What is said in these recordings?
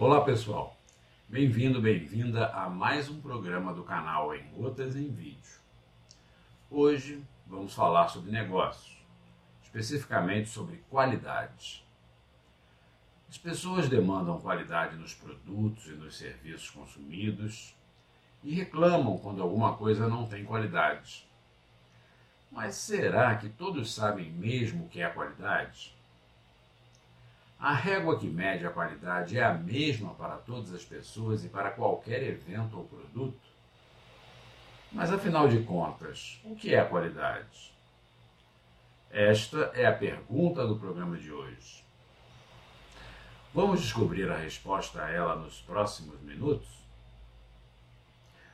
Olá pessoal, bem-vindo, bem-vinda a mais um programa do canal Em Gotas em Vídeo. Hoje vamos falar sobre negócios, especificamente sobre qualidade. As pessoas demandam qualidade nos produtos e nos serviços consumidos e reclamam quando alguma coisa não tem qualidade. Mas será que todos sabem mesmo o que é qualidade? A régua que mede a qualidade é a mesma para todas as pessoas e para qualquer evento ou produto? Mas afinal de contas, o que é a qualidade? Esta é a pergunta do programa de hoje. Vamos descobrir a resposta a ela nos próximos minutos?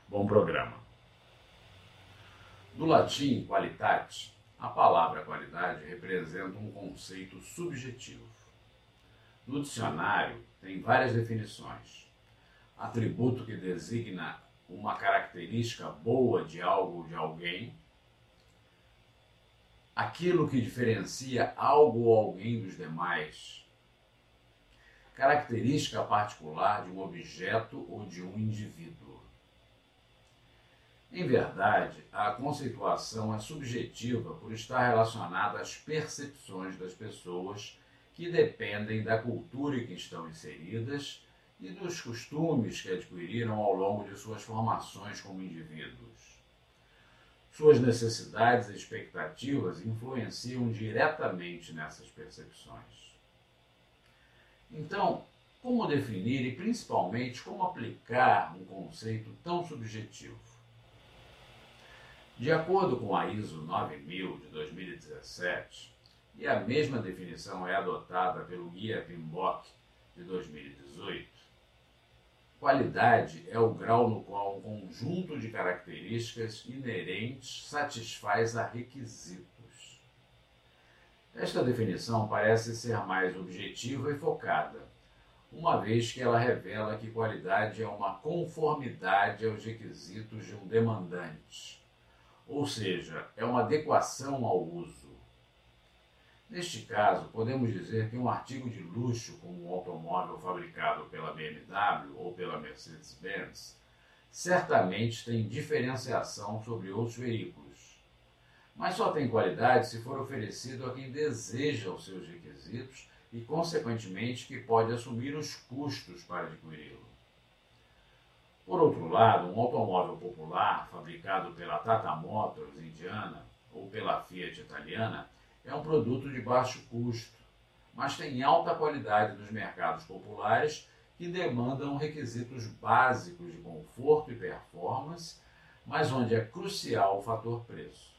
Bom programa. No latim qualitate, a palavra qualidade representa um conceito subjetivo no dicionário, tem várias definições. Atributo que designa uma característica boa de algo ou de alguém. Aquilo que diferencia algo ou alguém dos demais. Característica particular de um objeto ou de um indivíduo. Em verdade, a conceituação é subjetiva por estar relacionada às percepções das pessoas que dependem da cultura em que estão inseridas e dos costumes que adquiriram ao longo de suas formações como indivíduos. Suas necessidades e expectativas influenciam diretamente nessas percepções. Então, como definir e principalmente como aplicar um conceito tão subjetivo? De acordo com a ISO 9000 de 2017, e a mesma definição é adotada pelo Guia Pimbock de 2018. Qualidade é o grau no qual um conjunto de características inerentes satisfaz a requisitos. Esta definição parece ser mais objetiva e focada, uma vez que ela revela que qualidade é uma conformidade aos requisitos de um demandante, ou seja, é uma adequação ao uso Neste caso, podemos dizer que um artigo de luxo, como um automóvel fabricado pela BMW ou pela Mercedes-Benz, certamente tem diferenciação sobre outros veículos, mas só tem qualidade se for oferecido a quem deseja os seus requisitos e, consequentemente, que pode assumir os custos para adquiri-lo. Por outro lado, um automóvel popular fabricado pela Tata Motors indiana ou pela Fiat italiana é um produto de baixo custo, mas tem alta qualidade nos mercados populares que demandam requisitos básicos de conforto e performance, mas onde é crucial o fator preço.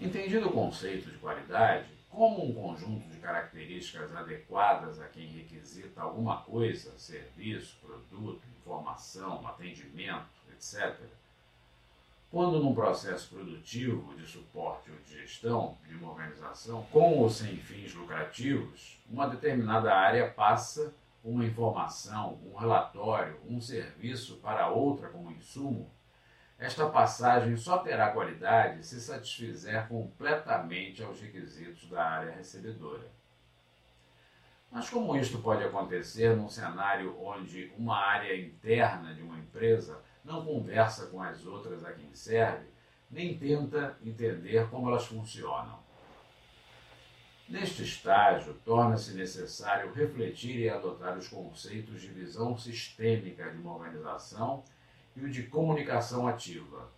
Entendido o conceito de qualidade como um conjunto de características adequadas a quem requisita alguma coisa, serviço, produto, informação, atendimento, etc., quando num processo produtivo de suporte ou de gestão de uma organização, com ou sem fins lucrativos, uma determinada área passa uma informação, um relatório, um serviço para outra como insumo, esta passagem só terá qualidade se satisfizer completamente aos requisitos da área recebedora. Mas como isto pode acontecer num cenário onde uma área interna de uma empresa não conversa com as outras a quem serve, nem tenta entender como elas funcionam. Neste estágio, torna-se necessário refletir e adotar os conceitos de visão sistêmica de uma organização e o de comunicação ativa.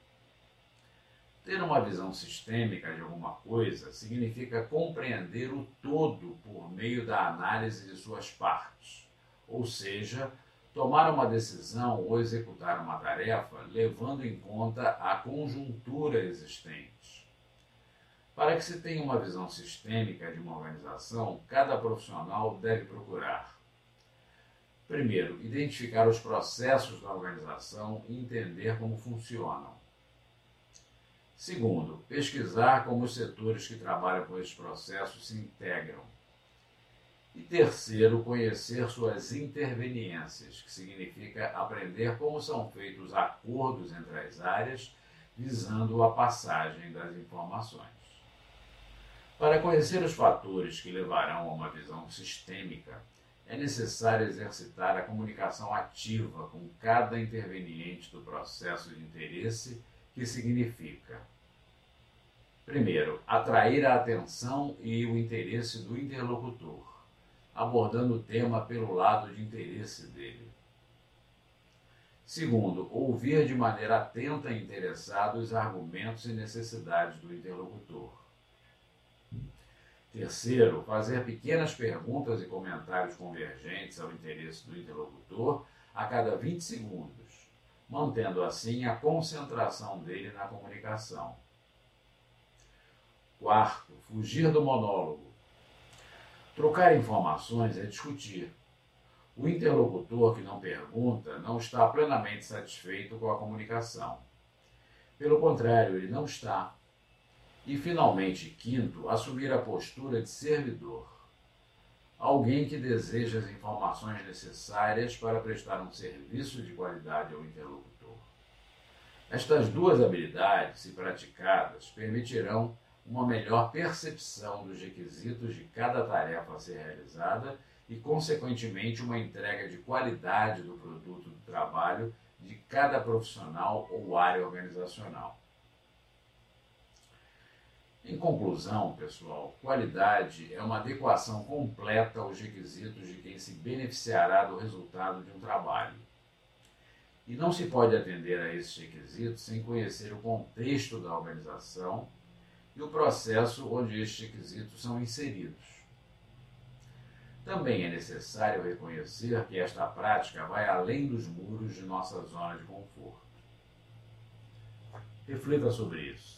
Ter uma visão sistêmica de alguma coisa significa compreender o todo por meio da análise de suas partes, ou seja, tomar uma decisão ou executar uma tarefa levando em conta a conjuntura existente. Para que se tenha uma visão sistêmica de uma organização, cada profissional deve procurar. Primeiro, identificar os processos da organização e entender como funcionam. Segundo, pesquisar como os setores que trabalham com esses processos se integram e terceiro, conhecer suas interveniências, que significa aprender como são feitos acordos entre as áreas, visando a passagem das informações. Para conhecer os fatores que levarão a uma visão sistêmica, é necessário exercitar a comunicação ativa com cada interveniente do processo de interesse, que significa Primeiro, atrair a atenção e o interesse do interlocutor, abordando o tema pelo lado de interesse dele. Segundo, ouvir de maneira atenta e interessada os argumentos e necessidades do interlocutor. Terceiro, fazer pequenas perguntas e comentários convergentes ao interesse do interlocutor a cada 20 segundos, mantendo assim a concentração dele na comunicação. Quarto, fugir do monólogo. Trocar informações é discutir. O interlocutor que não pergunta não está plenamente satisfeito com a comunicação. Pelo contrário, ele não está. E, finalmente, quinto, assumir a postura de servidor. Alguém que deseja as informações necessárias para prestar um serviço de qualidade ao interlocutor. Estas duas habilidades, se praticadas, permitirão uma melhor percepção dos requisitos de cada tarefa a ser realizada e, consequentemente, uma entrega de qualidade do produto do trabalho de cada profissional ou área organizacional. Em conclusão, pessoal, qualidade é uma adequação completa aos requisitos de quem se beneficiará do resultado de um trabalho. E não se pode atender a esses requisitos sem conhecer o contexto da organização e o processo onde estes requisitos são inseridos. Também é necessário reconhecer que esta prática vai além dos muros de nossa zona de conforto. Reflita sobre isso.